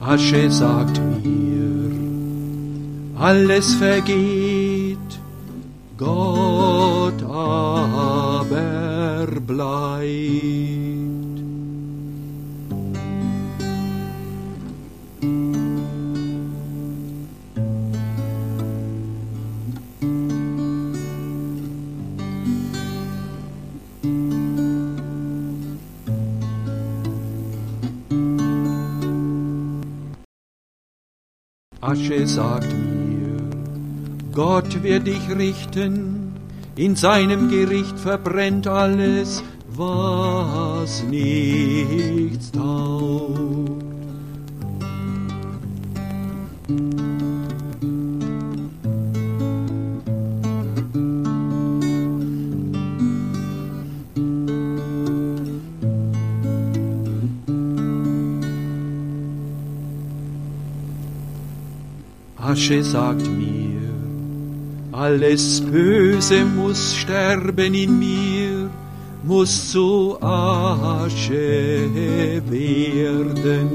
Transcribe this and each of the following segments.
Asche sagt mir, alles vergeht, Gott aber bleibt. Asche sagt mir, Gott wird dich richten, in seinem Gericht verbrennt alles, was nichts taugt. Asche sagt mir, alles Böse muss sterben in mir, muss zu Asche werden.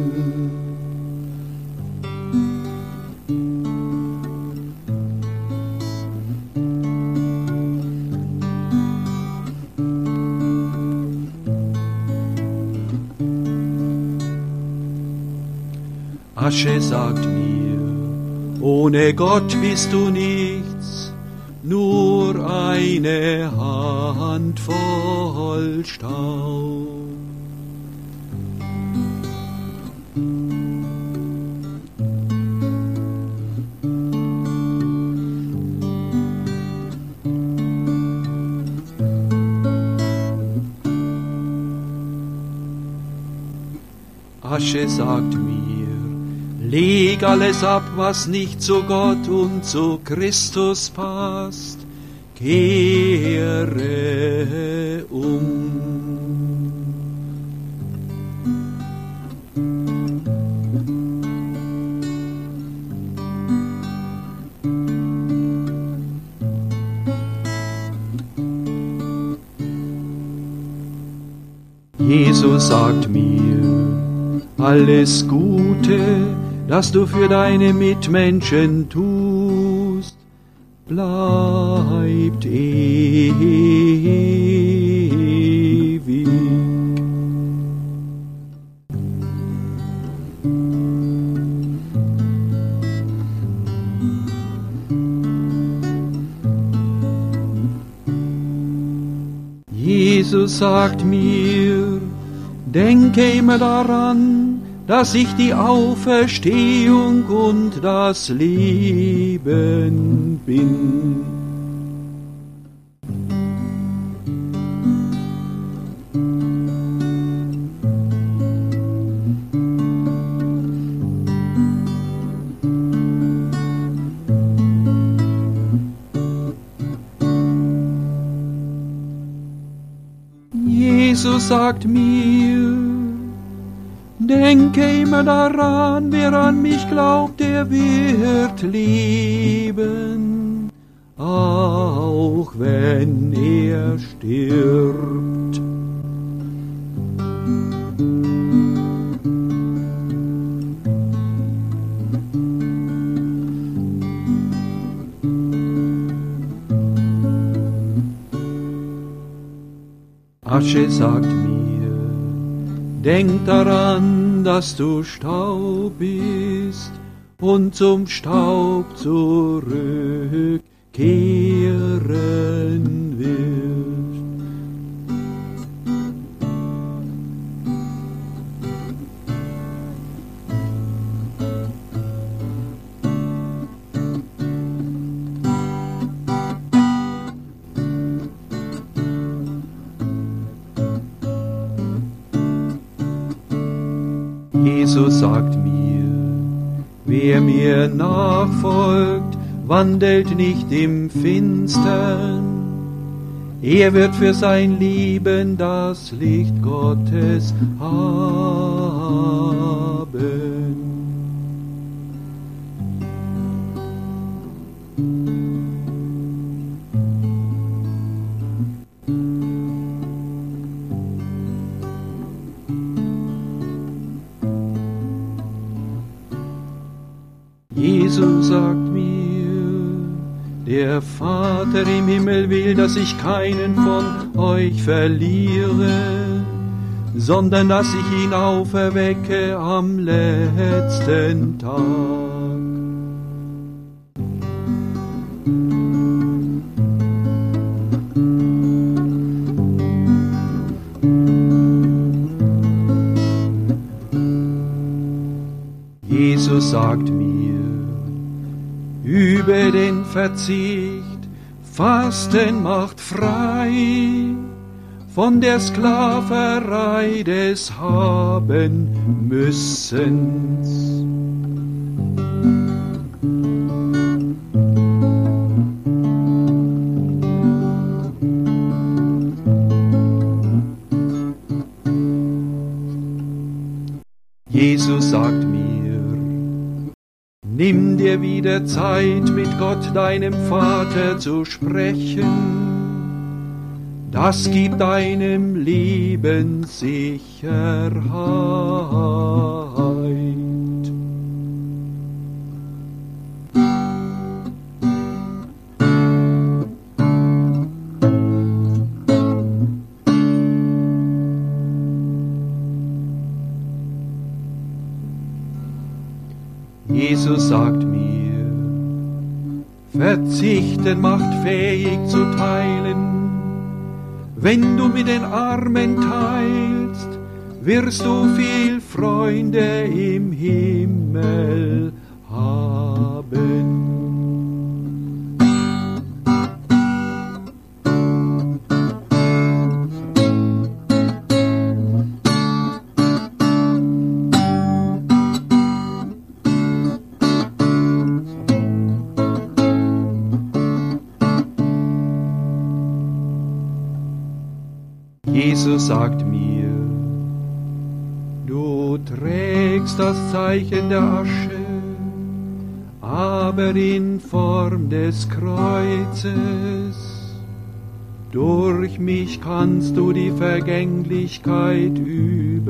Asche sagt mir, ohne Gott bist du nichts, nur eine Handvoll Staub. Asche sagt mir, leg alles ab, was nicht zu Gott und zu Christus passt, kehre um. Jesus sagt mir, alles Gute, das du für deine Mitmenschen tust, bleibt ewig. Jesus sagt mir, denke immer daran, dass ich die Auferstehung und das Leben bin. Jesus sagt mir, denke immer daran, wer an mich glaubt, der wird leben, auch wenn er stirbt. Asche sagt mir, denk daran, dass du Staub bist und zum Staub zurückkehren Jesus sagt mir, wer mir nachfolgt, wandelt nicht im Finstern. Er wird für sein Leben das Licht Gottes haben. Jesus sagt mir, der Vater im Himmel will, dass ich keinen von euch verliere, sondern dass ich ihn auferwecke am letzten Tag. Jesus sagt mir, über den Verzicht, Fasten macht frei von der Sklaverei des Haben-Müssens. Jesus sagt mir, nimm dir wieder Zeit, mit Gott, deinem Vater, zu sprechen. Das gibt deinem Leben Sicherheit. Jesus sagt mir, Verzichten macht fähig zu teilen. Wenn du mit den Armen teilst, wirst du viel Freunde im Himmel haben. Sagt mir, du trägst das Zeichen der Asche, aber in Form des Kreuzes. Durch mich kannst du die Vergänglichkeit überwinden.